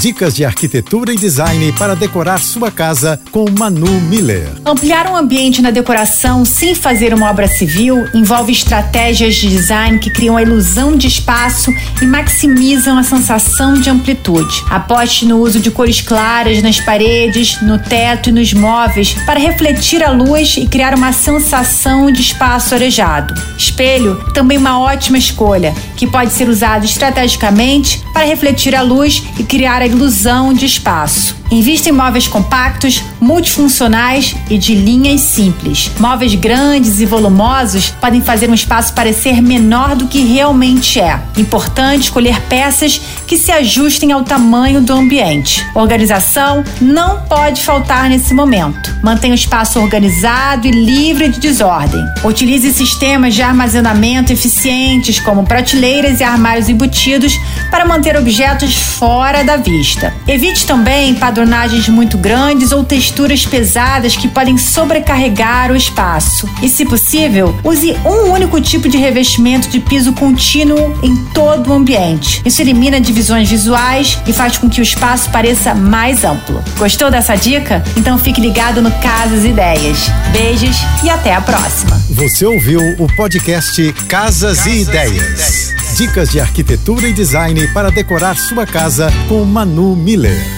Dicas de arquitetura e design para decorar sua casa com Manu Miller. Ampliar um ambiente na decoração sem fazer uma obra civil envolve estratégias de design que criam a ilusão de espaço e maximizam a sensação de amplitude. Aposte no uso de cores claras nas paredes, no teto e nos móveis para refletir a luz e criar uma sensação de espaço arejado. Espelho também uma ótima escolha, que pode ser usado estrategicamente para refletir a luz e criar a ilusão de espaço. Invista em móveis compactos, multifuncionais e de linhas simples. Móveis grandes e volumosos podem fazer um espaço parecer menor do que realmente é. Importante escolher peças que se ajustem ao tamanho do ambiente. Organização não pode faltar nesse momento. Mantenha o espaço organizado e livre de desordem. Utilize sistemas de armazenamento eficientes, como prateleiras e armários embutidos, para manter objetos fora da vista. Evite também padrões padronagens muito grandes ou texturas pesadas que podem sobrecarregar o espaço. E, se possível, use um único tipo de revestimento de piso contínuo em todo o ambiente. Isso elimina divisões visuais e faz com que o espaço pareça mais amplo. Gostou dessa dica? Então fique ligado no Casas Ideias. Beijos e até a próxima. Você ouviu o podcast Casas, Casas e Ideias. Ideias. Dicas de arquitetura e design para decorar sua casa com Manu Miller.